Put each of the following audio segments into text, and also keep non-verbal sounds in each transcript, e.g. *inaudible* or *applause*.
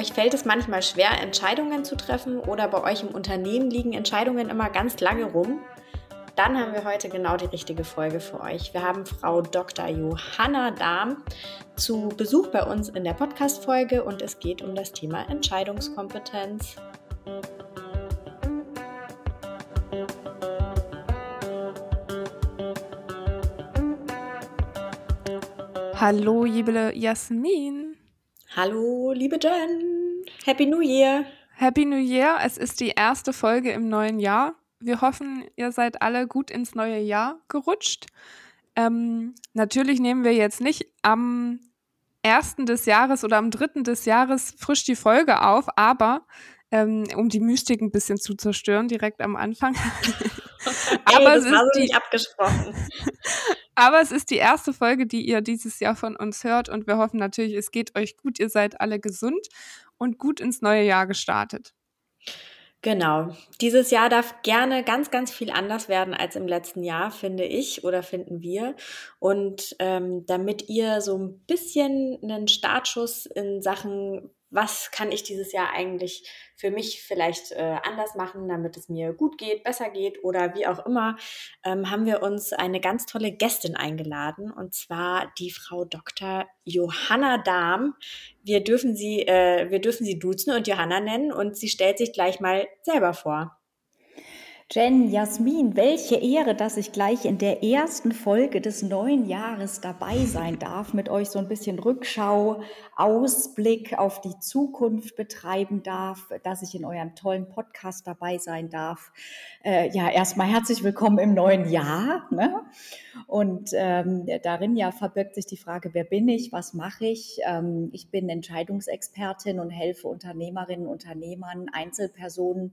Euch fällt es manchmal schwer, Entscheidungen zu treffen oder bei euch im Unternehmen liegen Entscheidungen immer ganz lange rum? Dann haben wir heute genau die richtige Folge für euch. Wir haben Frau Dr. Johanna Dahm zu Besuch bei uns in der Podcast-Folge und es geht um das Thema Entscheidungskompetenz. Hallo, liebe Jasmin. Hallo, liebe Jen. Happy New Year. Happy New Year. Es ist die erste Folge im neuen Jahr. Wir hoffen, ihr seid alle gut ins neue Jahr gerutscht. Ähm, natürlich nehmen wir jetzt nicht am ersten des Jahres oder am dritten des Jahres frisch die Folge auf, aber ähm, um die Mystik ein bisschen zu zerstören, direkt am Anfang. *laughs* aber hey, es ist so die, abgesprochen. *laughs* aber es ist die erste Folge, die ihr dieses Jahr von uns hört und wir hoffen natürlich, es geht euch gut, ihr seid alle gesund und gut ins neue Jahr gestartet. Genau. Dieses Jahr darf gerne ganz, ganz viel anders werden als im letzten Jahr, finde ich oder finden wir. Und ähm, damit ihr so ein bisschen einen Startschuss in Sachen was kann ich dieses Jahr eigentlich für mich vielleicht äh, anders machen, damit es mir gut geht, besser geht oder wie auch immer, ähm, haben wir uns eine ganz tolle Gästin eingeladen und zwar die Frau Dr. Johanna Dahm. Wir dürfen sie, äh, wir dürfen sie duzen und Johanna nennen und sie stellt sich gleich mal selber vor. Jen, Jasmin, welche Ehre, dass ich gleich in der ersten Folge des neuen Jahres dabei sein darf, mit euch so ein bisschen Rückschau, Ausblick auf die Zukunft betreiben darf, dass ich in eurem tollen Podcast dabei sein darf. Äh, ja, erstmal herzlich willkommen im neuen Jahr. Ne? Und ähm, darin ja verbirgt sich die Frage, wer bin ich, was mache ich? Ähm, ich bin Entscheidungsexpertin und helfe Unternehmerinnen, Unternehmern, Einzelpersonen,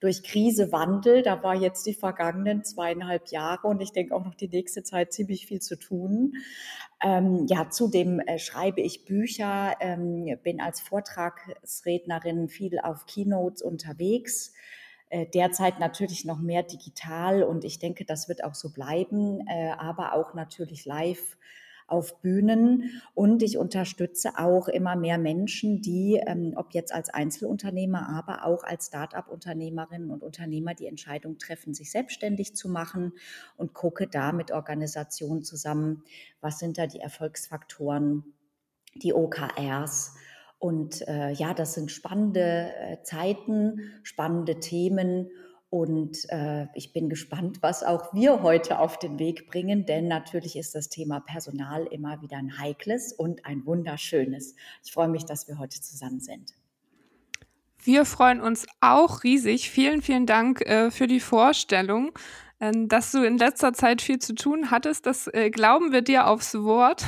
durch Krise, Wandel. Da war jetzt die vergangenen zweieinhalb Jahre und ich denke auch noch die nächste Zeit ziemlich viel zu tun. Ähm, ja, zudem äh, schreibe ich Bücher, ähm, bin als Vortragsrednerin viel auf Keynotes unterwegs äh, derzeit natürlich noch mehr digital und ich denke, das wird auch so bleiben, äh, aber auch natürlich live auf Bühnen und ich unterstütze auch immer mehr Menschen, die, ähm, ob jetzt als Einzelunternehmer, aber auch als Start-up-Unternehmerinnen und Unternehmer die Entscheidung treffen, sich selbstständig zu machen und gucke da mit Organisationen zusammen, was sind da die Erfolgsfaktoren, die OKRs. Und äh, ja, das sind spannende äh, Zeiten, spannende Themen und äh, ich bin gespannt, was auch wir heute auf den Weg bringen, denn natürlich ist das Thema Personal immer wieder ein heikles und ein wunderschönes. Ich freue mich, dass wir heute zusammen sind. Wir freuen uns auch riesig. Vielen, vielen Dank äh, für die Vorstellung. Ähm, dass du in letzter Zeit viel zu tun hattest, das äh, glauben wir dir aufs Wort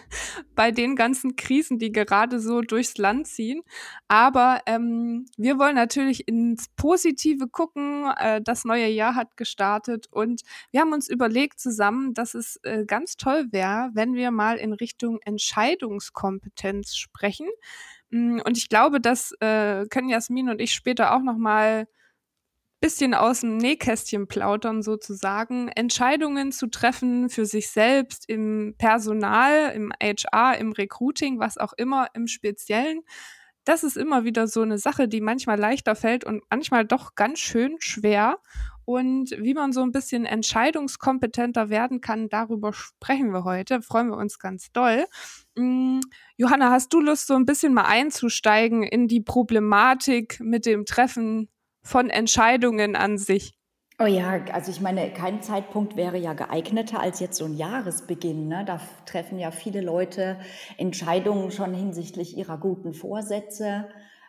*laughs* bei den ganzen Krisen, die gerade so durchs Land ziehen. Aber ähm, wir wollen natürlich ins Positive gucken. Äh, das neue Jahr hat gestartet und wir haben uns überlegt zusammen, dass es äh, ganz toll wäre, wenn wir mal in Richtung Entscheidungskompetenz sprechen. Mm, und ich glaube, das äh, können Jasmin und ich später auch noch mal bisschen aus dem Nähkästchen plaudern sozusagen, Entscheidungen zu treffen für sich selbst im Personal, im HR, im Recruiting, was auch immer im Speziellen. Das ist immer wieder so eine Sache, die manchmal leichter fällt und manchmal doch ganz schön schwer. Und wie man so ein bisschen entscheidungskompetenter werden kann, darüber sprechen wir heute. Freuen wir uns ganz doll. Hm, Johanna, hast du Lust, so ein bisschen mal einzusteigen in die Problematik mit dem Treffen von Entscheidungen an sich? Oh ja, also ich meine, kein Zeitpunkt wäre ja geeigneter als jetzt so ein Jahresbeginn. Ne? Da treffen ja viele Leute Entscheidungen schon hinsichtlich ihrer guten Vorsätze.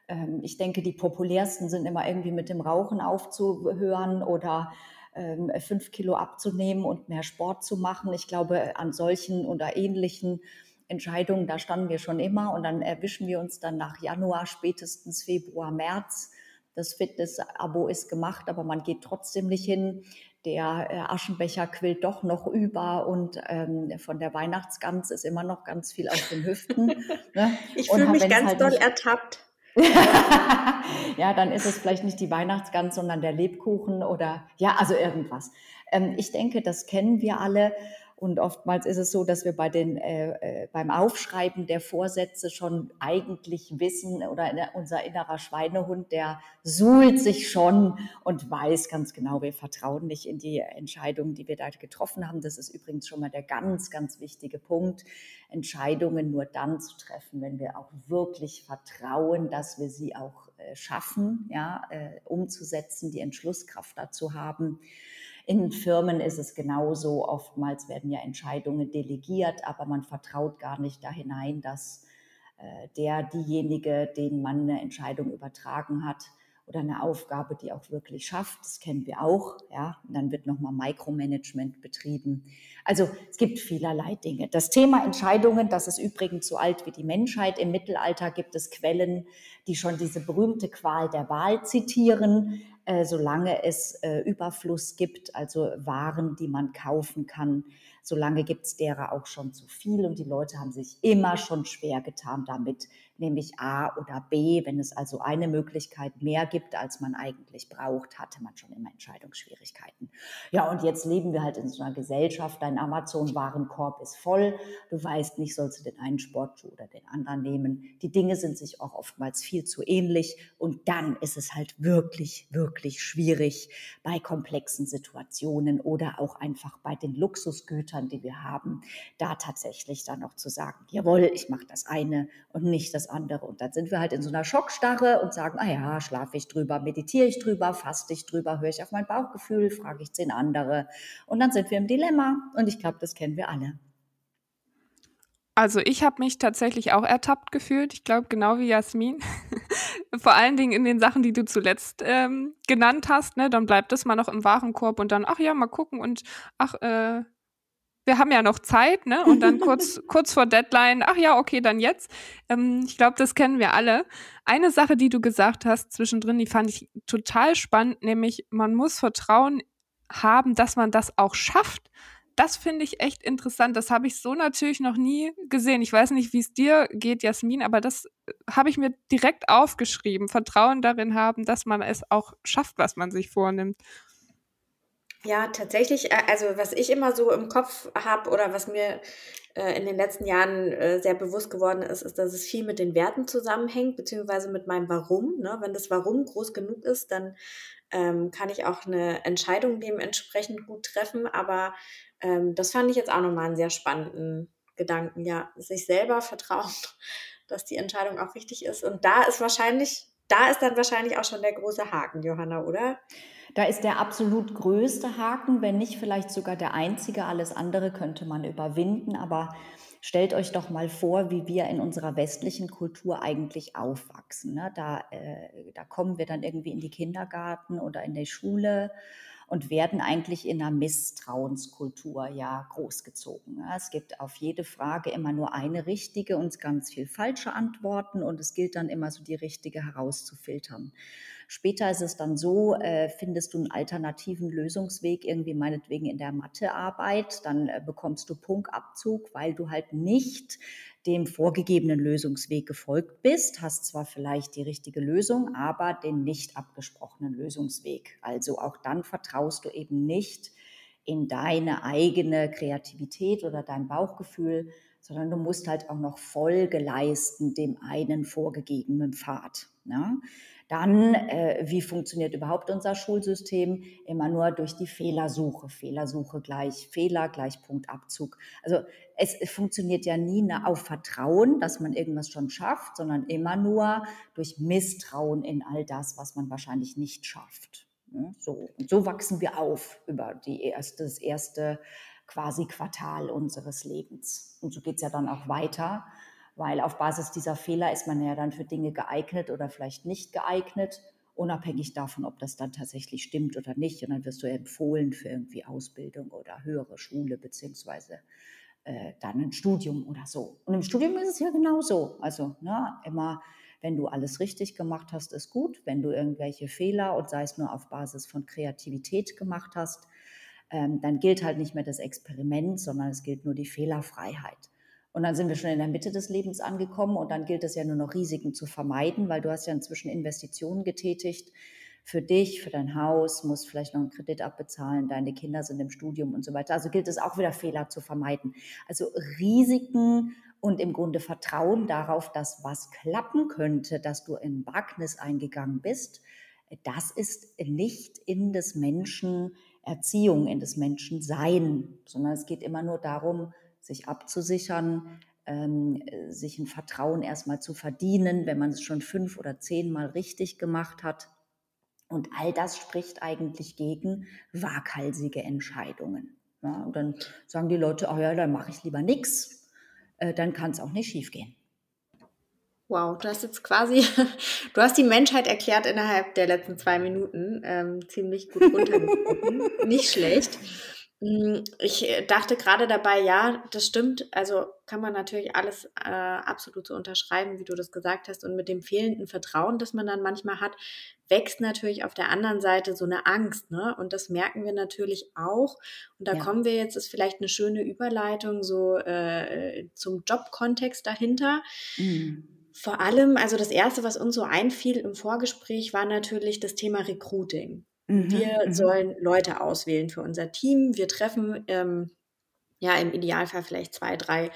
Ähm, ich denke, die populärsten sind immer irgendwie mit dem Rauchen aufzuhören oder ähm, fünf Kilo abzunehmen und mehr Sport zu machen. Ich glaube, an solchen oder ähnlichen Entscheidungen, da standen wir schon immer und dann erwischen wir uns dann nach Januar, spätestens Februar, März das Fitness-Abo ist gemacht, aber man geht trotzdem nicht hin. Der äh, Aschenbecher quillt doch noch über und ähm, von der Weihnachtsgans ist immer noch ganz viel auf den Hüften. Ne? *laughs* Ich fühle mich ganz halt doll ertappt. *laughs* ja, dann ist es vielleicht nicht die Weihnachtsgans, sondern der Lebkuchen oder ja, also irgendwas. Ähm, ich denke, das kennen wir alle. Und oftmals ist es so, dass wir bei den, äh, äh beim Aufschreiben der Vorsätze schon eigentlich wissen oder unser innerer Schweinehund, der suhlt sich schon und weiß ganz genau, wir vertrauen nicht in die Entscheidungen, die wir da getroffen haben. Das ist übrigens schon mal der ganz, ganz wichtige Punkt. Entscheidungen nur dann zu treffen, wenn wir auch wirklich vertrauen, dass wir sie auch äh, schaffen, ja, äh, umzusetzen, die Entschlusskraft dazu haben. In Firmen ist es genauso. Oftmals werden ja Entscheidungen delegiert, aber man vertraut gar nicht da hinein, dass äh, der, diejenige, den man eine Entscheidung übertragen hat, oder eine Aufgabe, die auch wirklich schafft. Das kennen wir auch. Ja, und dann wird nochmal Micromanagement betrieben. Also es gibt vielerlei Dinge. Das Thema Entscheidungen, das ist übrigens so alt wie die Menschheit. Im Mittelalter gibt es Quellen, die schon diese berühmte Qual der Wahl zitieren. Äh, solange es äh, Überfluss gibt, also Waren, die man kaufen kann, solange gibt es derer auch schon zu viel und die Leute haben sich immer schon schwer getan damit, nämlich A oder B. Wenn es also eine Möglichkeit mehr gibt, als man eigentlich braucht, hatte man schon immer Entscheidungsschwierigkeiten. Ja, und jetzt leben wir halt in so einer Gesellschaft, dein Amazon-Warenkorb ist voll, du weißt nicht, sollst du den einen Sportschuh oder den anderen nehmen. Die Dinge sind sich auch oftmals viel zu ähnlich und dann ist es halt wirklich, wirklich schwierig bei komplexen Situationen oder auch einfach bei den Luxusgütern, die wir haben, da tatsächlich dann noch zu sagen, jawohl, ich mache das eine und nicht das andere. Und dann sind wir halt in so einer Schockstarre und sagen, ah ja, schlafe ich drüber, meditiere ich drüber, faste ich drüber, höre ich auf mein Bauchgefühl, frage ich zehn andere. Und dann sind wir im Dilemma. Und ich glaube, das kennen wir alle. Also ich habe mich tatsächlich auch ertappt gefühlt. Ich glaube, genau wie Jasmin. *laughs* Vor allen Dingen in den Sachen, die du zuletzt ähm, genannt hast. Ne? Dann bleibt es mal noch im Warenkorb und dann, ach ja, mal gucken und ach, äh, wir haben ja noch Zeit, ne? Und dann *laughs* kurz, kurz vor Deadline, ach ja, okay, dann jetzt. Ähm, ich glaube, das kennen wir alle. Eine Sache, die du gesagt hast zwischendrin, die fand ich total spannend, nämlich man muss Vertrauen haben, dass man das auch schafft. Das finde ich echt interessant. Das habe ich so natürlich noch nie gesehen. Ich weiß nicht, wie es dir geht, Jasmin, aber das äh, habe ich mir direkt aufgeschrieben. Vertrauen darin haben, dass man es auch schafft, was man sich vornimmt. Ja, tatsächlich, äh, also was ich immer so im Kopf habe oder was mir äh, in den letzten Jahren äh, sehr bewusst geworden ist, ist, dass es viel mit den Werten zusammenhängt, beziehungsweise mit meinem Warum. Ne? Wenn das Warum groß genug ist, dann ähm, kann ich auch eine Entscheidung dementsprechend gut treffen. Aber ähm, das fand ich jetzt auch nochmal einen sehr spannenden Gedanken. Ja, sich selber vertrauen, *laughs* dass die Entscheidung auch richtig ist. Und da ist wahrscheinlich, da ist dann wahrscheinlich auch schon der große Haken, Johanna, oder? Da ist der absolut größte Haken, wenn nicht vielleicht sogar der einzige. Alles andere könnte man überwinden. Aber stellt euch doch mal vor, wie wir in unserer westlichen Kultur eigentlich aufwachsen. Ne? Da, äh, da kommen wir dann irgendwie in die Kindergarten oder in die Schule und werden eigentlich in einer Misstrauenskultur ja großgezogen. Es gibt auf jede Frage immer nur eine richtige und ganz viel falsche Antworten und es gilt dann immer so die richtige herauszufiltern. Später ist es dann so, äh, findest du einen alternativen Lösungsweg, irgendwie meinetwegen in der Mathearbeit, dann äh, bekommst du Punktabzug, weil du halt nicht dem vorgegebenen Lösungsweg gefolgt bist, hast zwar vielleicht die richtige Lösung, aber den nicht abgesprochenen Lösungsweg. Also auch dann vertraust du eben nicht in deine eigene Kreativität oder dein Bauchgefühl, sondern du musst halt auch noch Folge leisten dem einen vorgegebenen Pfad. Ne? Dann, äh, wie funktioniert überhaupt unser Schulsystem? Immer nur durch die Fehlersuche. Fehlersuche gleich Fehler, gleich Punktabzug. Also es, es funktioniert ja nie auf Vertrauen, dass man irgendwas schon schafft, sondern immer nur durch Misstrauen in all das, was man wahrscheinlich nicht schafft. Ne? So, und so wachsen wir auf über die erste, das erste quasi Quartal unseres Lebens. Und so geht es ja dann auch weiter weil auf Basis dieser Fehler ist man ja dann für Dinge geeignet oder vielleicht nicht geeignet, unabhängig davon, ob das dann tatsächlich stimmt oder nicht. Und dann wirst du empfohlen für irgendwie Ausbildung oder höhere Schule beziehungsweise äh, dann ein Studium oder so. Und im Studium ist es ja genauso. Also ne, immer, wenn du alles richtig gemacht hast, ist gut. Wenn du irgendwelche Fehler und sei es nur auf Basis von Kreativität gemacht hast, ähm, dann gilt halt nicht mehr das Experiment, sondern es gilt nur die Fehlerfreiheit. Und dann sind wir schon in der Mitte des Lebens angekommen und dann gilt es ja nur noch Risiken zu vermeiden, weil du hast ja inzwischen Investitionen getätigt. für dich, für dein Haus, musst vielleicht noch einen Kredit abbezahlen, deine Kinder sind im Studium und so weiter. Also gilt es auch wieder Fehler zu vermeiden. Also Risiken und im Grunde Vertrauen darauf, dass was klappen könnte, dass du in Wagnis eingegangen bist, das ist nicht in des Menschen Erziehung, in des Menschen Sein, sondern es geht immer nur darum, sich abzusichern, ähm, sich ein Vertrauen erstmal zu verdienen, wenn man es schon fünf oder zehnmal richtig gemacht hat. Und all das spricht eigentlich gegen waghalsige Entscheidungen. Ja, und dann sagen die Leute, oh ja, dann mache ich lieber nichts, äh, dann kann es auch nicht schiefgehen. Wow, du hast jetzt quasi, *laughs* du hast die Menschheit erklärt innerhalb der letzten zwei Minuten. Ähm, ziemlich gut runtergebrochen. Nicht schlecht. Hm, ich äh, dachte gerade dabei, ja, das stimmt. Also kann man natürlich alles äh, absolut so unterschreiben, wie du das gesagt hast. Und mit dem fehlenden Vertrauen, das man dann manchmal hat, wächst natürlich auf der anderen Seite so eine Angst. Ne? Und das merken wir natürlich auch. Und da ja. kommen wir jetzt, ist vielleicht eine schöne Überleitung so äh, zum Jobkontext dahinter. Mhm. Vor allem, also das Erste, was uns so einfiel im Vorgespräch, war natürlich das Thema Recruiting. Mhm, wir mhm. sollen Leute auswählen für unser Team. Wir treffen ähm, ja im Idealfall vielleicht zwei, drei,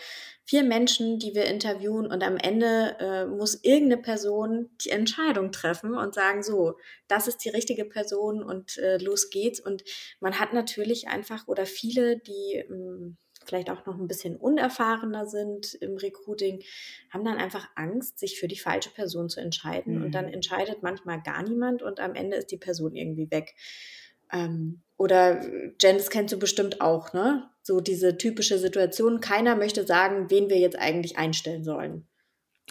vier Menschen, die wir interviewen und am Ende äh, muss irgendeine Person die Entscheidung treffen und sagen, so, das ist die richtige Person und äh, los geht's. Und man hat natürlich einfach oder viele, die ähm, vielleicht auch noch ein bisschen unerfahrener sind im Recruiting, haben dann einfach Angst, sich für die falsche Person zu entscheiden. Mhm. Und dann mhm. entscheidet manchmal gar niemand und am Ende ist die Person irgendwie weg. Ähm, oder Jen, das kennst du bestimmt auch, ne? So diese typische Situation, keiner möchte sagen, wen wir jetzt eigentlich einstellen sollen.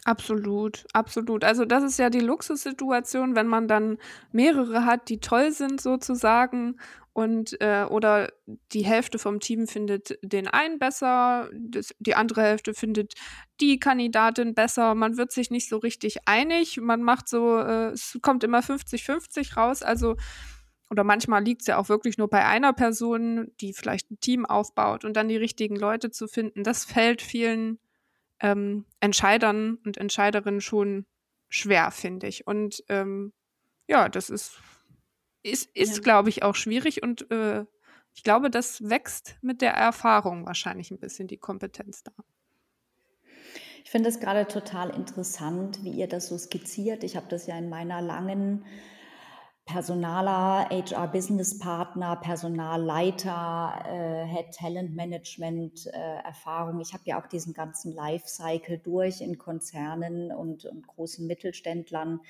Absolut, absolut. Also das ist ja die Luxussituation, wenn man dann mehrere hat, die toll sind sozusagen und äh, oder die Hälfte vom Team findet den einen besser, das, die andere Hälfte findet die Kandidatin besser. Man wird sich nicht so richtig einig. Man macht so, äh, es kommt immer 50-50 raus. Also oder manchmal liegt es ja auch wirklich nur bei einer Person, die vielleicht ein Team aufbaut und dann die richtigen Leute zu finden. Das fällt vielen ähm, Entscheidern und Entscheiderinnen schon schwer, finde ich. Und ähm, ja, das ist ist, ist ja. glaube ich, auch schwierig und äh, ich glaube, das wächst mit der Erfahrung wahrscheinlich ein bisschen die Kompetenz da. Ich finde es gerade total interessant, wie ihr das so skizziert. Ich habe das ja in meiner langen Personaler, HR-Business-Partner, Personalleiter, äh, Head Talent Management äh, Erfahrung. Ich habe ja auch diesen ganzen Lifecycle durch in Konzernen und, und großen Mittelständlern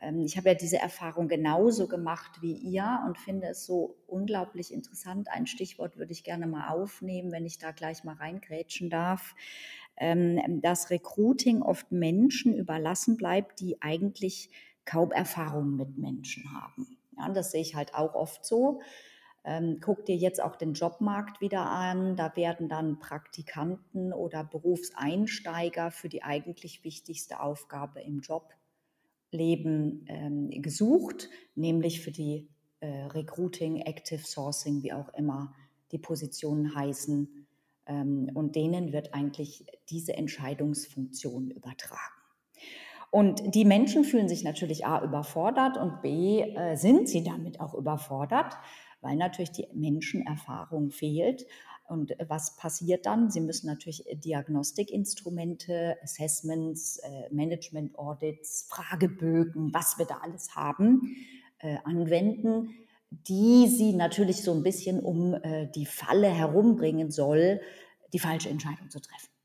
ähm, ich habe ja diese Erfahrung genauso gemacht wie ihr und finde es so unglaublich interessant. Ein Stichwort würde ich gerne mal aufnehmen, wenn ich da gleich mal reingrätschen darf, ähm, dass Recruiting oft Menschen überlassen bleibt, die eigentlich kaum Erfahrung mit Menschen haben. Ja, das sehe ich halt auch oft so. Ähm, guck dir jetzt auch den Jobmarkt wieder an. Da werden dann Praktikanten oder Berufseinsteiger für die eigentlich wichtigste Aufgabe im Job Leben ähm, gesucht, nämlich für die äh, Recruiting, Active Sourcing, wie auch immer die Positionen heißen. Ähm, und denen wird eigentlich diese Entscheidungsfunktion übertragen. Und die Menschen fühlen sich natürlich A überfordert und B äh, sind sie damit auch überfordert, weil natürlich die Menschenerfahrung fehlt. Und was passiert dann? Sie müssen natürlich Diagnostikinstrumente, Assessments, äh, Management Audits, Fragebögen, was wir da alles haben, äh, anwenden, die Sie natürlich so ein bisschen um äh, die Falle herumbringen soll, die falsche Entscheidung zu treffen.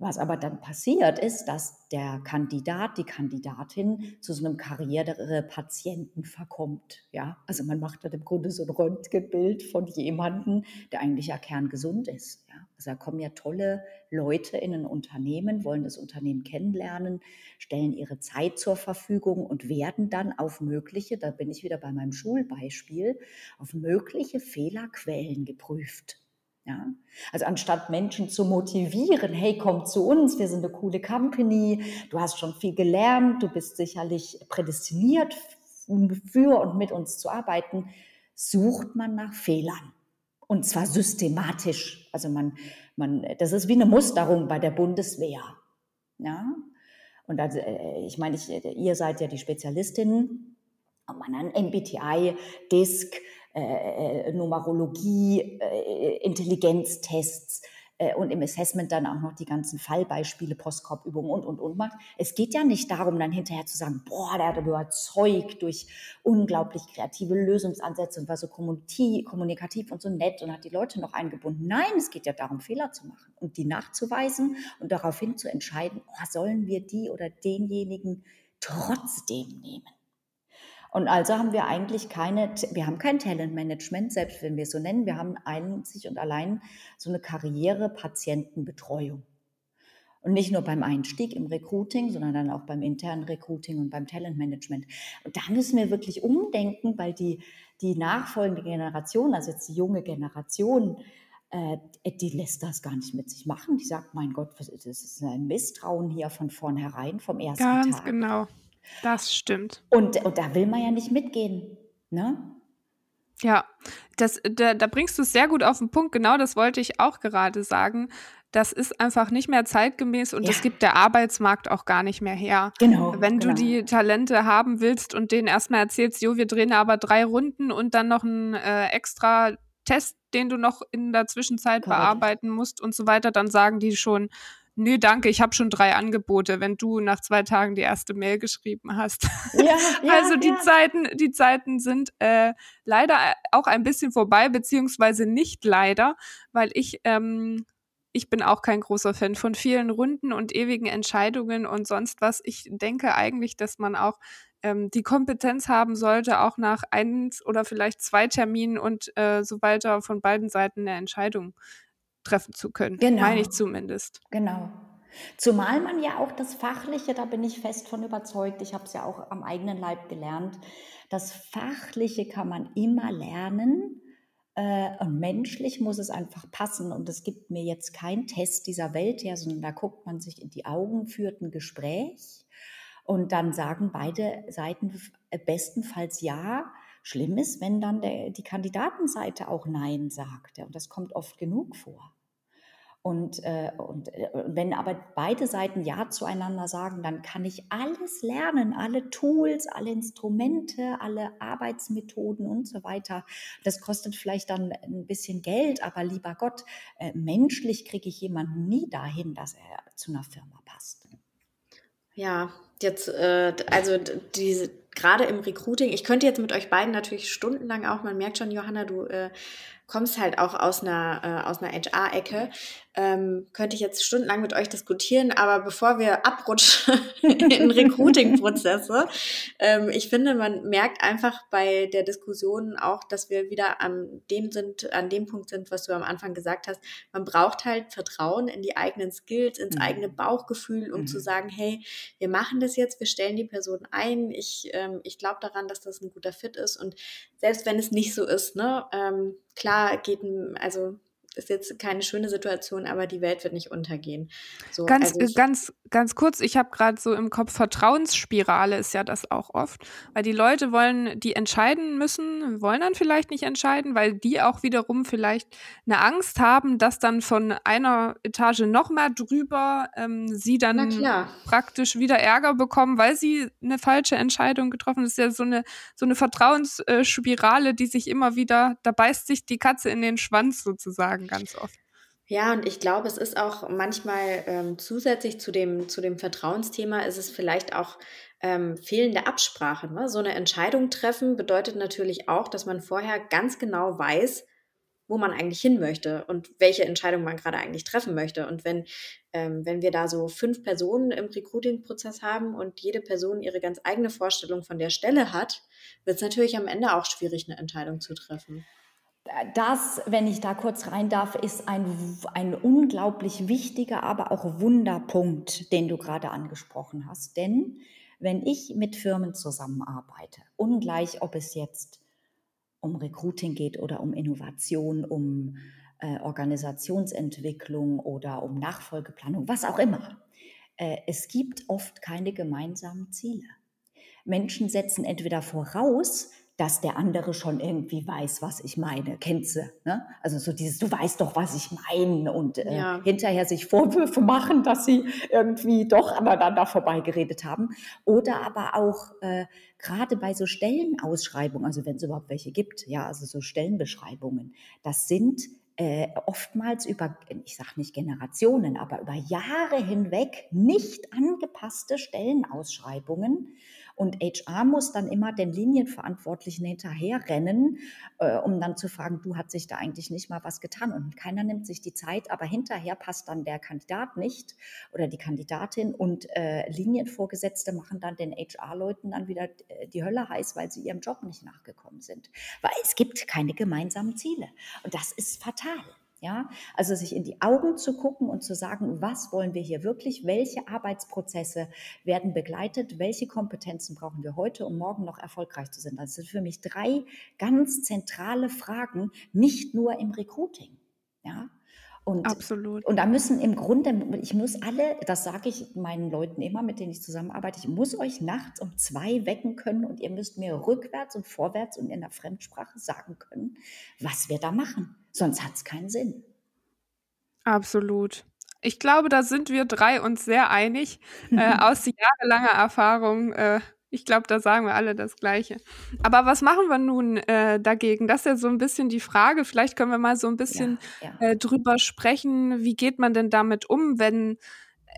Was aber dann passiert ist, dass der Kandidat, die Kandidatin zu so einem Karrierepatienten verkommt. Ja, also man macht dann im Grunde so ein Röntgenbild von jemandem, der eigentlich ja kerngesund ist. Ja, also da kommen ja tolle Leute in ein Unternehmen, wollen das Unternehmen kennenlernen, stellen ihre Zeit zur Verfügung und werden dann auf mögliche, da bin ich wieder bei meinem Schulbeispiel, auf mögliche Fehlerquellen geprüft. Ja? Also anstatt Menschen zu motivieren, hey, komm zu uns, wir sind eine coole Company, du hast schon viel gelernt, du bist sicherlich prädestiniert für und mit uns zu arbeiten, sucht man nach Fehlern. Und zwar systematisch. Also man, man, das ist wie eine Musterung bei der Bundeswehr. Ja? Und also, ich meine, ich, ihr seid ja die Spezialistinnen an MBTI, DISC, äh, Numerologie, äh, Intelligenztests, äh, und im Assessment dann auch noch die ganzen Fallbeispiele, Postkorbübungen und, und, und macht. Es geht ja nicht darum, dann hinterher zu sagen, boah, der hat überzeugt durch unglaublich kreative Lösungsansätze und war so kommunikativ und so nett und hat die Leute noch eingebunden. Nein, es geht ja darum, Fehler zu machen und die nachzuweisen und daraufhin zu entscheiden, oh, sollen wir die oder denjenigen trotzdem nehmen. Und also haben wir eigentlich keine, wir haben kein Talentmanagement, selbst wenn wir es so nennen. Wir haben einzig und allein so eine Karriere-Patientenbetreuung. Und nicht nur beim Einstieg im Recruiting, sondern dann auch beim internen Recruiting und beim Talentmanagement. Und da müssen wir wirklich umdenken, weil die, die nachfolgende Generation, also jetzt die junge Generation, äh, die lässt das gar nicht mit sich machen. Die sagt, mein Gott, das ist ein Misstrauen hier von vornherein, vom ersten Ganz Tag. Ganz genau. Das stimmt. Und, und da will man ja nicht mitgehen. Ne? Ja, das, da, da bringst du es sehr gut auf den Punkt. Genau das wollte ich auch gerade sagen. Das ist einfach nicht mehr zeitgemäß und ja. das gibt der Arbeitsmarkt auch gar nicht mehr her. Genau. Wenn genau. du die Talente haben willst und denen erstmal erzählst, jo, wir drehen aber drei Runden und dann noch einen äh, extra Test, den du noch in der Zwischenzeit Correct. bearbeiten musst und so weiter, dann sagen die schon, nee, danke, ich habe schon drei Angebote, wenn du nach zwei Tagen die erste Mail geschrieben hast. Ja, *laughs* ja, also die ja. Zeiten, die Zeiten sind äh, leider auch ein bisschen vorbei, beziehungsweise nicht leider, weil ich ähm, ich bin auch kein großer Fan von vielen Runden und ewigen Entscheidungen und sonst was. Ich denke eigentlich, dass man auch ähm, die Kompetenz haben sollte, auch nach eins oder vielleicht zwei Terminen und äh, so weiter von beiden Seiten eine Entscheidung treffen zu können. Genau. Meine ich zumindest. Genau. Zumal man ja auch das Fachliche, da bin ich fest von überzeugt, ich habe es ja auch am eigenen Leib gelernt, das Fachliche kann man immer lernen äh, und menschlich muss es einfach passen und es gibt mir jetzt keinen Test dieser Welt her, sondern da guckt man sich in die Augen, führt ein Gespräch und dann sagen beide Seiten bestenfalls ja. Schlimm ist, wenn dann der, die Kandidatenseite auch Nein sagt. Und das kommt oft genug vor. Und, äh, und äh, wenn aber beide Seiten Ja zueinander sagen, dann kann ich alles lernen, alle Tools, alle Instrumente, alle Arbeitsmethoden und so weiter. Das kostet vielleicht dann ein bisschen Geld, aber lieber Gott, äh, menschlich kriege ich jemanden nie dahin, dass er zu einer Firma passt. Ja, jetzt, äh, also diese gerade im Recruiting, ich könnte jetzt mit euch beiden natürlich stundenlang auch, man merkt schon, Johanna, du äh, kommst halt auch aus einer, äh, aus einer HR-Ecke, ähm, könnte ich jetzt stundenlang mit euch diskutieren, aber bevor wir abrutschen *laughs* in Recruiting-Prozesse, ähm, ich finde, man merkt einfach bei der Diskussion auch, dass wir wieder an dem sind, an dem Punkt sind, was du am Anfang gesagt hast. Man braucht halt Vertrauen in die eigenen Skills, ins mhm. eigene Bauchgefühl, um mhm. zu sagen, hey, wir machen das jetzt, wir stellen die Person ein, ich, ähm, ich glaube daran, dass das ein guter Fit ist und selbst wenn es nicht so ist, ne, ähm, geht, also ist jetzt keine schöne Situation, aber die Welt wird nicht untergehen. So, ganz, also ganz, ganz kurz, ich habe gerade so im Kopf, Vertrauensspirale ist ja das auch oft, weil die Leute wollen, die entscheiden müssen, wollen dann vielleicht nicht entscheiden, weil die auch wiederum vielleicht eine Angst haben, dass dann von einer Etage noch mal drüber ähm, sie dann praktisch wieder Ärger bekommen, weil sie eine falsche Entscheidung getroffen haben. Das ist ja so eine, so eine Vertrauensspirale, die sich immer wieder, da beißt sich die Katze in den Schwanz sozusagen ganz oft. Ja, und ich glaube, es ist auch manchmal ähm, zusätzlich zu dem, zu dem Vertrauensthema, ist es vielleicht auch ähm, fehlende Absprache. Ne? So eine Entscheidung treffen bedeutet natürlich auch, dass man vorher ganz genau weiß, wo man eigentlich hin möchte und welche Entscheidung man gerade eigentlich treffen möchte. Und wenn, ähm, wenn wir da so fünf Personen im Recruiting-Prozess haben und jede Person ihre ganz eigene Vorstellung von der Stelle hat, wird es natürlich am Ende auch schwierig, eine Entscheidung zu treffen. Das, wenn ich da kurz rein darf, ist ein, ein unglaublich wichtiger, aber auch Wunderpunkt, den du gerade angesprochen hast. Denn wenn ich mit Firmen zusammenarbeite, ungleich ob es jetzt um Recruiting geht oder um Innovation, um äh, Organisationsentwicklung oder um Nachfolgeplanung, was auch immer, äh, es gibt oft keine gemeinsamen Ziele. Menschen setzen entweder voraus, dass der andere schon irgendwie weiß, was ich meine. Kennst du? Ne? Also so dieses, du weißt doch, was ich meine und äh, ja. hinterher sich Vorwürfe *laughs* machen, dass sie irgendwie doch aneinander vorbeigeredet haben. Oder aber auch äh, gerade bei so Stellenausschreibungen, also wenn es überhaupt welche gibt, ja, also so Stellenbeschreibungen, das sind äh, oftmals über, ich sage nicht Generationen, aber über Jahre hinweg nicht angepasste Stellenausschreibungen, und HR muss dann immer den Linienverantwortlichen hinterherrennen, äh, um dann zu fragen, du hat sich da eigentlich nicht mal was getan. Und keiner nimmt sich die Zeit, aber hinterher passt dann der Kandidat nicht oder die Kandidatin und äh, Linienvorgesetzte machen dann den HR-Leuten dann wieder äh, die Hölle heiß, weil sie ihrem Job nicht nachgekommen sind. Weil es gibt keine gemeinsamen Ziele. Und das ist fatal. Ja, also sich in die Augen zu gucken und zu sagen, was wollen wir hier wirklich? Welche Arbeitsprozesse werden begleitet? Welche Kompetenzen brauchen wir heute, um morgen noch erfolgreich zu sein? Das sind für mich drei ganz zentrale Fragen, nicht nur im Recruiting. Ja, und, Absolut. Und da müssen im Grunde, ich muss alle, das sage ich meinen Leuten immer, mit denen ich zusammenarbeite, ich muss euch nachts um zwei wecken können und ihr müsst mir rückwärts und vorwärts und in der Fremdsprache sagen können, was wir da machen. Sonst hat es keinen Sinn. Absolut. Ich glaube, da sind wir drei uns sehr einig. Äh, *laughs* aus jahrelanger Erfahrung äh, ich glaube, da sagen wir alle das Gleiche. Aber was machen wir nun äh, dagegen? Das ist ja so ein bisschen die Frage. Vielleicht können wir mal so ein bisschen ja, ja. Äh, drüber sprechen. Wie geht man denn damit um, wenn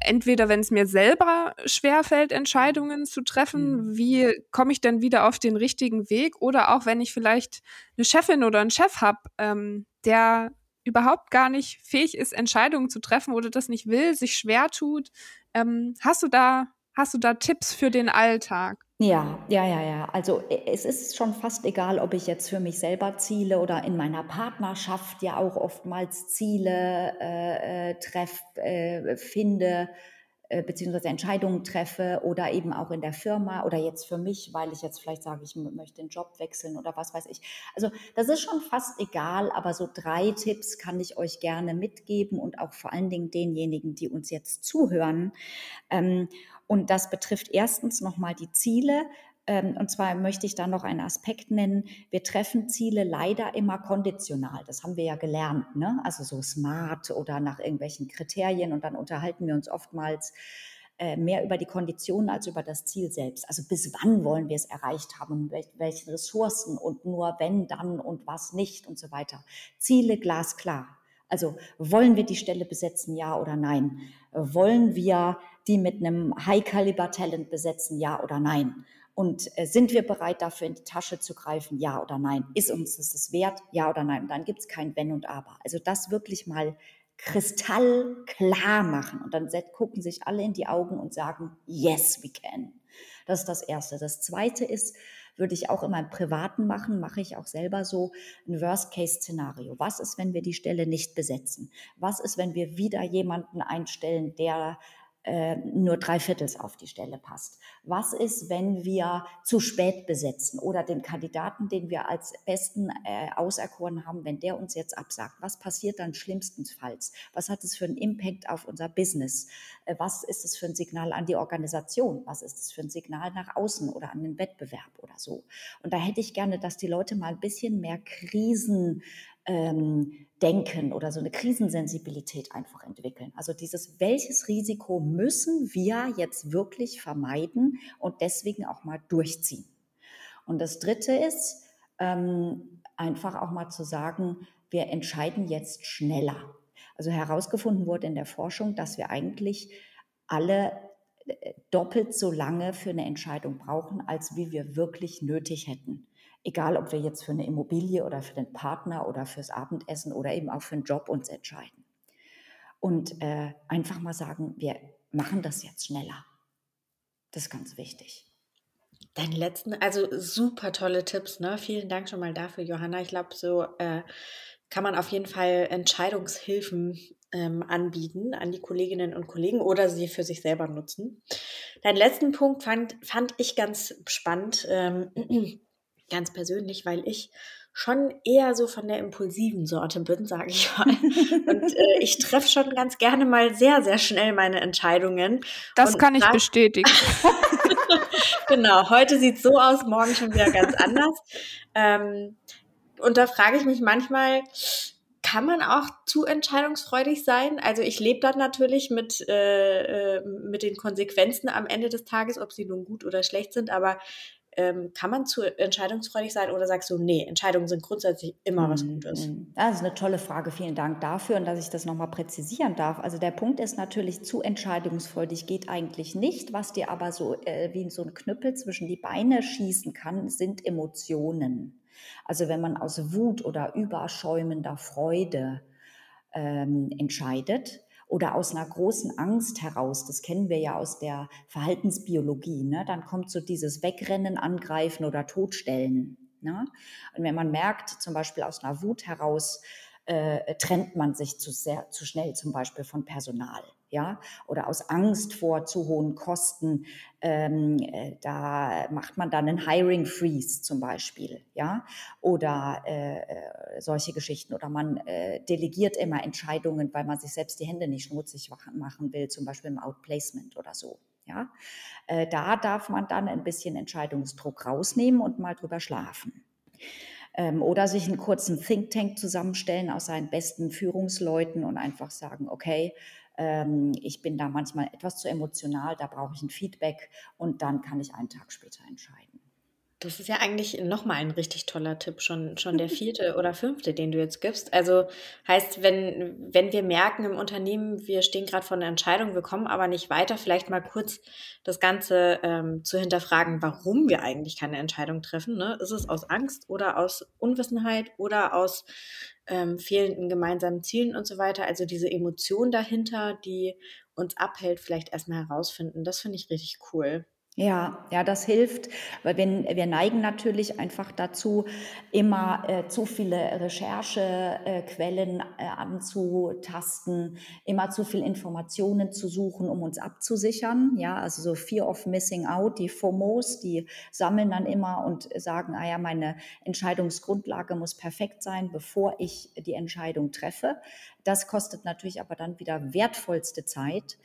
entweder wenn es mir selber schwerfällt, Entscheidungen zu treffen, mhm. wie komme ich denn wieder auf den richtigen Weg? Oder auch wenn ich vielleicht eine Chefin oder einen Chef habe, ähm, der überhaupt gar nicht fähig ist, Entscheidungen zu treffen oder das nicht will, sich schwer tut. Ähm, hast du da Hast du da Tipps für den Alltag? Ja, ja, ja, ja. Also e, es ist schon fast egal, ob ich jetzt für mich selber Ziele oder in meiner Partnerschaft ja auch oftmals Ziele äh, äh treff, äh, finde äh, beziehungsweise Entscheidungen treffe oder eben auch in der Firma oder jetzt für mich, weil ich jetzt vielleicht sage, ich möchte den Job wechseln oder was weiß ich. Also das ist schon fast egal, aber so drei Tipps kann ich euch gerne mitgeben und auch vor allen Dingen denjenigen, die uns jetzt zuhören. Ähm, und das betrifft erstens nochmal die Ziele. Ähm, und zwar möchte ich da noch einen Aspekt nennen. Wir treffen Ziele leider immer konditional. Das haben wir ja gelernt, ne? also so smart oder nach irgendwelchen Kriterien. Und dann unterhalten wir uns oftmals äh, mehr über die Konditionen als über das Ziel selbst. Also bis wann wollen wir es erreicht haben, welche Ressourcen und nur wenn, dann und was nicht und so weiter. Ziele glasklar. Also wollen wir die Stelle besetzen, ja oder nein? Wollen wir die mit einem High-Caliber-Talent besetzen, ja oder nein? Und äh, sind wir bereit, dafür in die Tasche zu greifen? Ja oder nein? Ist uns das das wert? Ja oder nein? Und dann gibt es kein Wenn und Aber. Also das wirklich mal kristallklar machen. Und dann gucken sich alle in die Augen und sagen, yes, we can. Das ist das Erste. Das Zweite ist, würde ich auch immer im Privaten machen, mache ich auch selber so ein Worst-Case-Szenario. Was ist, wenn wir die Stelle nicht besetzen? Was ist, wenn wir wieder jemanden einstellen, der äh, nur drei Viertels auf die Stelle passt? Was ist, wenn wir zu spät besetzen oder den Kandidaten, den wir als besten äh, auserkoren haben, wenn der uns jetzt absagt? Was passiert dann schlimmstenfalls? Was hat es für einen Impact auf unser Business? Äh, was ist es für ein Signal an die Organisation? Was ist es für ein Signal nach außen oder an den Wettbewerb oder so? Und da hätte ich gerne, dass die Leute mal ein bisschen mehr Krisen ähm, Denken oder so eine Krisensensibilität einfach entwickeln. Also dieses, welches Risiko müssen wir jetzt wirklich vermeiden und deswegen auch mal durchziehen. Und das Dritte ist, ähm, einfach auch mal zu sagen, wir entscheiden jetzt schneller. Also herausgefunden wurde in der Forschung, dass wir eigentlich alle äh, doppelt so lange für eine Entscheidung brauchen, als wie wir wirklich nötig hätten. Egal, ob wir jetzt für eine Immobilie oder für den Partner oder fürs Abendessen oder eben auch für einen Job uns entscheiden. Und äh, einfach mal sagen, wir machen das jetzt schneller. Das ist ganz wichtig. Deinen letzten, also super tolle Tipps, ne? Vielen Dank schon mal dafür, Johanna. Ich glaube, so äh, kann man auf jeden Fall Entscheidungshilfen ähm, anbieten an die Kolleginnen und Kollegen oder sie für sich selber nutzen. Deinen letzten Punkt fand, fand ich ganz spannend. Ähm, ganz persönlich, weil ich schon eher so von der impulsiven Sorte bin, sage ich mal. *laughs* Und äh, ich treffe schon ganz gerne mal sehr, sehr schnell meine Entscheidungen. Das kann ich bestätigen. *laughs* *laughs* genau, heute sieht es so aus, morgen schon wieder ganz anders. Ähm, und da frage ich mich manchmal, kann man auch zu entscheidungsfreudig sein? Also ich lebe dann natürlich mit, äh, äh, mit den Konsequenzen am Ende des Tages, ob sie nun gut oder schlecht sind, aber ähm, kann man zu entscheidungsfreudig sein oder sagst du, nee, Entscheidungen sind grundsätzlich immer was mhm, Gutes? Mhm. Das ist eine tolle Frage. Vielen Dank dafür und dass ich das nochmal präzisieren darf. Also der Punkt ist natürlich, zu entscheidungsfreudig geht eigentlich nicht. Was dir aber so äh, wie so ein Knüppel zwischen die Beine schießen kann, sind Emotionen. Also wenn man aus Wut oder überschäumender Freude ähm, entscheidet, oder aus einer großen Angst heraus, das kennen wir ja aus der Verhaltensbiologie, ne? dann kommt so dieses Wegrennen, Angreifen oder Totstellen. Ne? Und wenn man merkt, zum Beispiel aus einer Wut heraus, äh, trennt man sich zu sehr, zu schnell zum Beispiel von Personal ja, oder aus Angst vor zu hohen Kosten, ähm, äh, da macht man dann einen Hiring Freeze zum Beispiel, ja, oder äh, äh, solche Geschichten. Oder man äh, delegiert immer Entscheidungen, weil man sich selbst die Hände nicht schmutzig machen will, zum Beispiel im Outplacement oder so. Ja, äh, da darf man dann ein bisschen Entscheidungsdruck rausnehmen und mal drüber schlafen ähm, oder sich einen kurzen Think Tank zusammenstellen aus seinen besten Führungsleuten und einfach sagen, okay, ähm, ich bin da manchmal etwas zu emotional, da brauche ich ein Feedback und dann kann ich einen Tag später entscheiden. Das ist ja eigentlich nochmal ein richtig toller Tipp, schon, schon der *laughs* vierte oder fünfte, den du jetzt gibst. Also heißt, wenn, wenn wir merken im Unternehmen, wir stehen gerade vor einer Entscheidung, wir kommen aber nicht weiter, vielleicht mal kurz das Ganze ähm, zu hinterfragen, warum wir eigentlich keine Entscheidung treffen. Ne? Ist es aus Angst oder aus Unwissenheit oder aus ähm, fehlenden gemeinsamen Zielen und so weiter? Also diese Emotion dahinter, die uns abhält, vielleicht erstmal herausfinden. Das finde ich richtig cool. Ja, ja, das hilft, weil wir, wir neigen natürlich einfach dazu, immer äh, zu viele Recherchequellen äh, äh, anzutasten, immer zu viel Informationen zu suchen, um uns abzusichern. Ja, also so Fear of Missing Out, die FOMOs, die sammeln dann immer und sagen, ah ja, meine Entscheidungsgrundlage muss perfekt sein, bevor ich die Entscheidung treffe. Das kostet natürlich aber dann wieder wertvollste Zeit.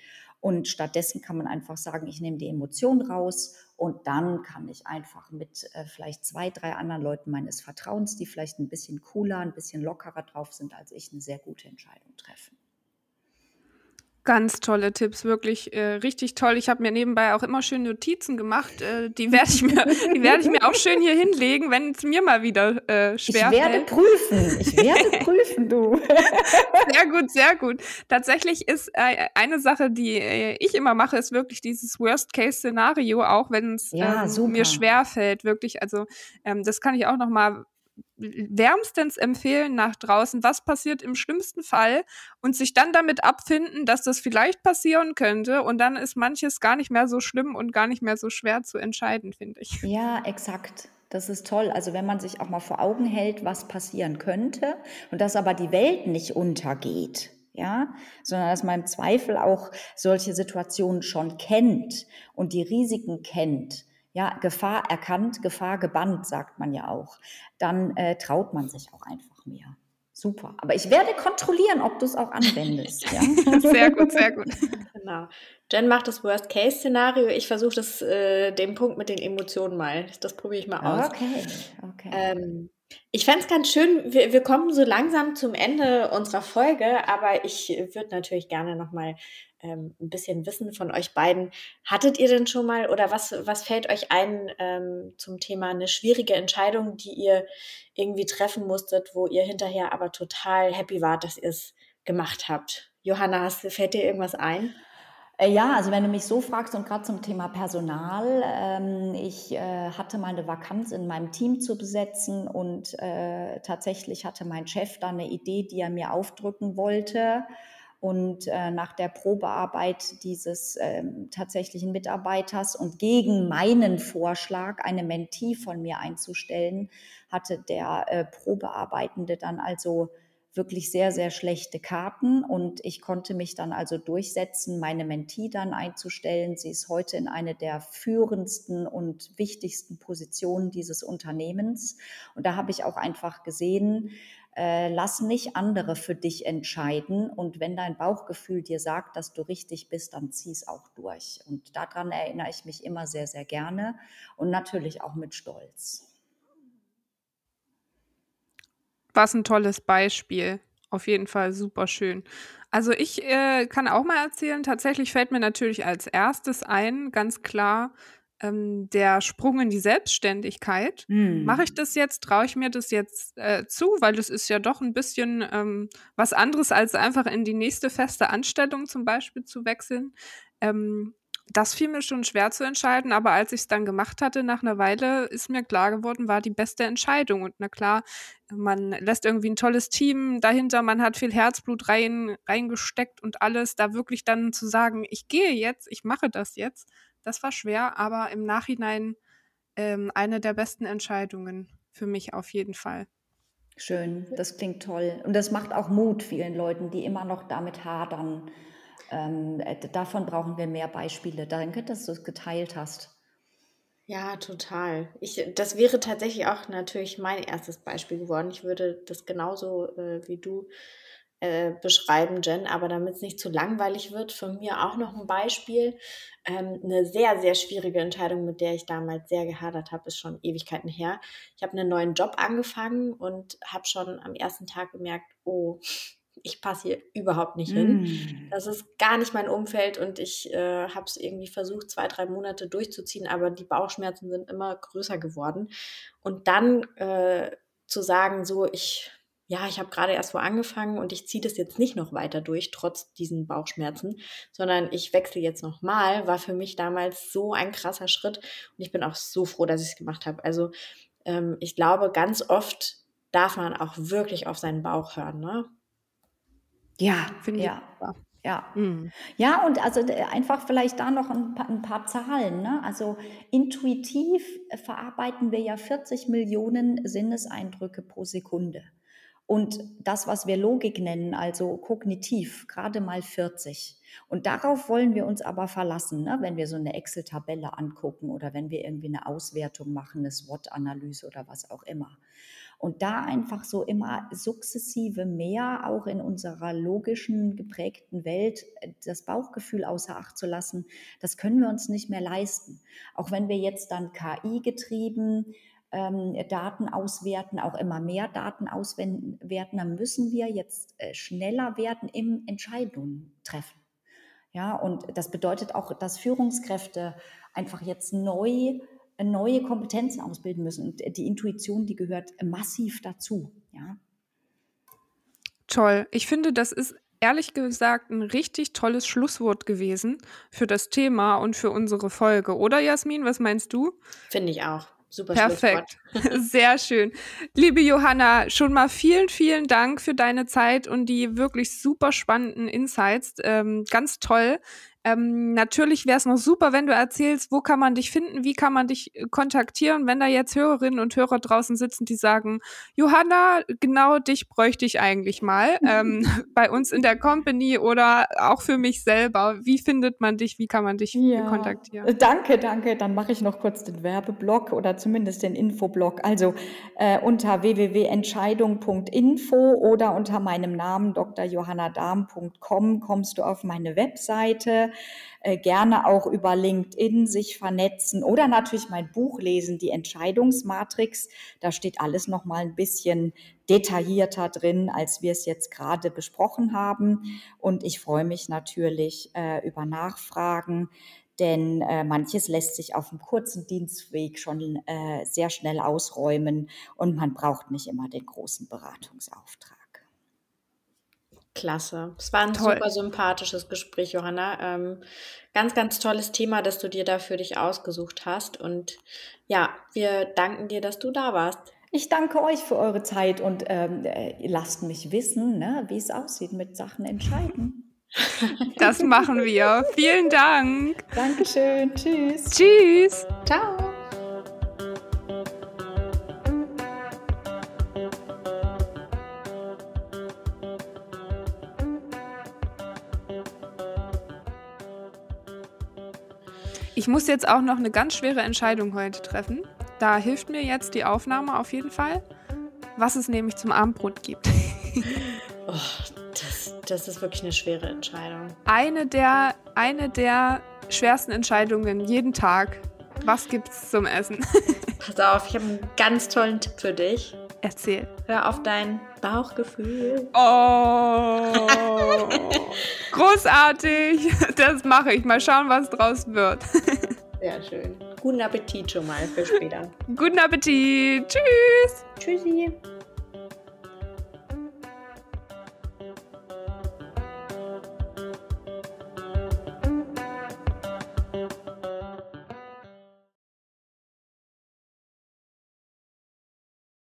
Und stattdessen kann man einfach sagen, ich nehme die Emotion raus und dann kann ich einfach mit äh, vielleicht zwei, drei anderen Leuten meines Vertrauens, die vielleicht ein bisschen cooler, ein bisschen lockerer drauf sind als ich, eine sehr gute Entscheidung treffen. Ganz tolle Tipps, wirklich äh, richtig toll. Ich habe mir nebenbei auch immer schön Notizen gemacht. Äh, die werde ich mir, *laughs* die werde ich mir auch schön hier hinlegen, wenn es mir mal wieder äh, schwer Ich werde prüfen. Ich werde *laughs* prüfen, du. Sehr gut, sehr gut. Tatsächlich ist äh, eine Sache, die äh, ich immer mache, ist wirklich dieses Worst-Case-Szenario, auch wenn es ja, ähm, mir schwer fällt, wirklich. Also ähm, das kann ich auch noch mal wärmstens empfehlen nach draußen, was passiert im schlimmsten Fall und sich dann damit abfinden, dass das vielleicht passieren könnte und dann ist manches gar nicht mehr so schlimm und gar nicht mehr so schwer zu entscheiden, finde ich. Ja, exakt. Das ist toll. Also wenn man sich auch mal vor Augen hält, was passieren könnte und dass aber die Welt nicht untergeht, ja, sondern dass man im Zweifel auch solche Situationen schon kennt und die Risiken kennt ja, Gefahr erkannt, Gefahr gebannt, sagt man ja auch, dann äh, traut man sich auch einfach mehr. Super. Aber ich werde kontrollieren, ob du es auch anwendest. Ja? *laughs* sehr gut, sehr gut. *laughs* Genau. Jen macht das Worst-Case-Szenario. Ich versuche das, äh, den Punkt mit den Emotionen mal. Das probiere ich mal aus. Okay, okay. Ähm, ich fände es ganz schön, wir, wir kommen so langsam zum Ende unserer Folge, aber ich würde natürlich gerne nochmal ähm, ein bisschen wissen von euch beiden. Hattet ihr denn schon mal oder was, was fällt euch ein ähm, zum Thema eine schwierige Entscheidung, die ihr irgendwie treffen musstet, wo ihr hinterher aber total happy wart, dass ihr es gemacht habt? Johanna, fällt dir irgendwas ein? Äh, ja, also wenn du mich so fragst und gerade zum Thema Personal, ähm, ich äh, hatte mal eine Vakanz in meinem Team zu besetzen und äh, tatsächlich hatte mein Chef da eine Idee, die er mir aufdrücken wollte. Und äh, nach der Probearbeit dieses ähm, tatsächlichen Mitarbeiters und gegen meinen Vorschlag, eine Mentee von mir einzustellen, hatte der äh, Probearbeitende dann also wirklich sehr, sehr schlechte Karten und ich konnte mich dann also durchsetzen, meine Mentee dann einzustellen. Sie ist heute in eine der führendsten und wichtigsten Positionen dieses Unternehmens. Und da habe ich auch einfach gesehen, Äh, lass nicht andere für dich entscheiden. Und wenn dein Bauchgefühl dir sagt, dass du richtig bist, dann zieh es auch durch. Und daran erinnere ich mich immer sehr, sehr gerne und natürlich auch mit Stolz. Was ein tolles Beispiel. Auf jeden Fall super schön. Also ich äh, kann auch mal erzählen, tatsächlich fällt mir natürlich als erstes ein, ganz klar, ähm, der Sprung in die Selbstständigkeit. Mm. Mache ich das jetzt? Traue ich mir das jetzt äh, zu? Weil das ist ja doch ein bisschen ähm, was anderes, als einfach in die nächste feste Anstellung zum Beispiel zu wechseln. Ähm, das fiel mir schon schwer zu entscheiden, aber als ich es dann gemacht hatte, nach einer Weile ist mir klar geworden, war die beste Entscheidung. Und na klar, man lässt irgendwie ein tolles Team dahinter, man hat viel Herzblut rein, reingesteckt und alles, da wirklich dann zu sagen, ich gehe jetzt, ich mache das jetzt, das war schwer, aber im Nachhinein ähm, eine der besten Entscheidungen für mich auf jeden Fall. Schön, das klingt toll. Und das macht auch Mut vielen Leuten, die immer noch damit hadern. Ähm, äh, davon brauchen wir mehr Beispiele. Danke, dass du es geteilt hast. Ja, total. Ich, das wäre tatsächlich auch natürlich mein erstes Beispiel geworden. Ich würde das genauso äh, wie du äh, beschreiben, Jen, aber damit es nicht zu langweilig wird, von mir auch noch ein Beispiel. Ähm, eine sehr, sehr schwierige Entscheidung, mit der ich damals sehr gehadert habe, ist schon Ewigkeiten her. Ich habe einen neuen Job angefangen und habe schon am ersten Tag gemerkt, oh, ich passe hier überhaupt nicht hin. Mm. Das ist gar nicht mein Umfeld und ich äh, habe es irgendwie versucht, zwei, drei Monate durchzuziehen, aber die Bauchschmerzen sind immer größer geworden. Und dann äh, zu sagen, so, ich ja, ich habe gerade erst wo angefangen und ich ziehe das jetzt nicht noch weiter durch, trotz diesen Bauchschmerzen, sondern ich wechsle jetzt nochmal, war für mich damals so ein krasser Schritt und ich bin auch so froh, dass ich es gemacht habe. Also ähm, ich glaube, ganz oft darf man auch wirklich auf seinen Bauch hören, ne? Ja, finde ich. Ja. Ja. Mhm. ja, und also einfach vielleicht da noch ein paar, ein paar Zahlen. Ne? Also intuitiv verarbeiten wir ja 40 Millionen Sinneseindrücke pro Sekunde. Und das, was wir Logik nennen, also kognitiv, gerade mal 40. Und darauf wollen wir uns aber verlassen, ne? wenn wir so eine Excel-Tabelle angucken oder wenn wir irgendwie eine Auswertung machen, eine SWOT-Analyse oder was auch immer. Und da einfach so immer sukzessive mehr auch in unserer logischen geprägten Welt äh, das Bauchgefühl außer Acht zu lassen, das können wir uns nicht mehr leisten. Auch wenn wir jetzt dann KI getrieben ähm, Daten auswerten, auch immer mehr Daten auswerten, dann müssen wir jetzt äh, schneller werden im Entscheidungen treffen. Ja, und das bedeutet auch, dass Führungskräfte einfach jetzt neu neue Kompetenzen ausbilden müssen. Und die Intuition, die gehört massiv dazu. Ja. Toll. Ich finde, das ist ehrlich gesagt ein richtig tolles Schlusswort gewesen für das Thema und für unsere Folge. Oder Jasmin, was meinst du? Finde ich auch. Super Perfekt. *laughs* Sehr schön. Liebe Johanna, schon mal vielen, vielen Dank für deine Zeit und die wirklich super spannenden Insights. Ähm, ganz toll. Ähm, natürlich wäre es noch super, wenn du erzählst, wo kann man dich finden, wie kann man dich äh, kontaktieren, wenn da jetzt Hörerinnen und Hörer draußen sitzen, die sagen, Johanna, genau dich bräuchte ich eigentlich mal *laughs* ähm, bei uns in der Company oder auch für mich selber. Wie findet man dich, wie kann man dich ja. kontaktieren? Äh, danke, danke. Dann mache ich noch kurz den Werbeblock oder zumindest den Infoblock. Also äh, unter www.entscheidung.info oder unter meinem Namen drjohannadarm.com kommst du auf meine Webseite äh, gerne auch über LinkedIn sich vernetzen oder natürlich mein Buch lesen, die Entscheidungsmatrix. Da steht alles noch mal ein bisschen detaillierter drin, als wir es jetzt gerade besprochen haben. Und ich freue mich natürlich äh, über Nachfragen denn äh, manches lässt sich auf einem kurzen Dienstweg schon äh, sehr schnell ausräumen und man braucht nicht immer den großen Beratungsauftrag. Klasse. Es war ein Toll. super sympathisches Gespräch, Johanna. Ähm, ganz, ganz tolles Thema, das du dir da für dich ausgesucht hast. Und ja, wir danken dir, dass du da warst. Ich danke euch für eure Zeit und ähm, äh, lasst mich wissen, ne, wie es aussieht mit Sachen entscheiden. Das machen wir. Vielen Dank. Dankeschön. Tschüss. Tschüss. Ciao. Ich muss jetzt auch noch eine ganz schwere Entscheidung heute treffen. Da hilft mir jetzt die Aufnahme auf jeden Fall. was es nämlich zum Abendbrot gibt. *laughs* oh, das, das ist wirklich eine schwere Entscheidung. Eine der, eine der schwersten Entscheidungen jeden Tag. Was gibt's zum Essen? *laughs* Pass auf, ich habe einen ganz tollen Tipp für dich. Erzähl. Hör auf dein Bauchgefühl. Oh, *laughs* großartig. Das mache ich. Mal schauen, was draus wird. Sehr schön. Guten Appetit schon mal für später. Guten Appetit. Tschüss. Tschüssi.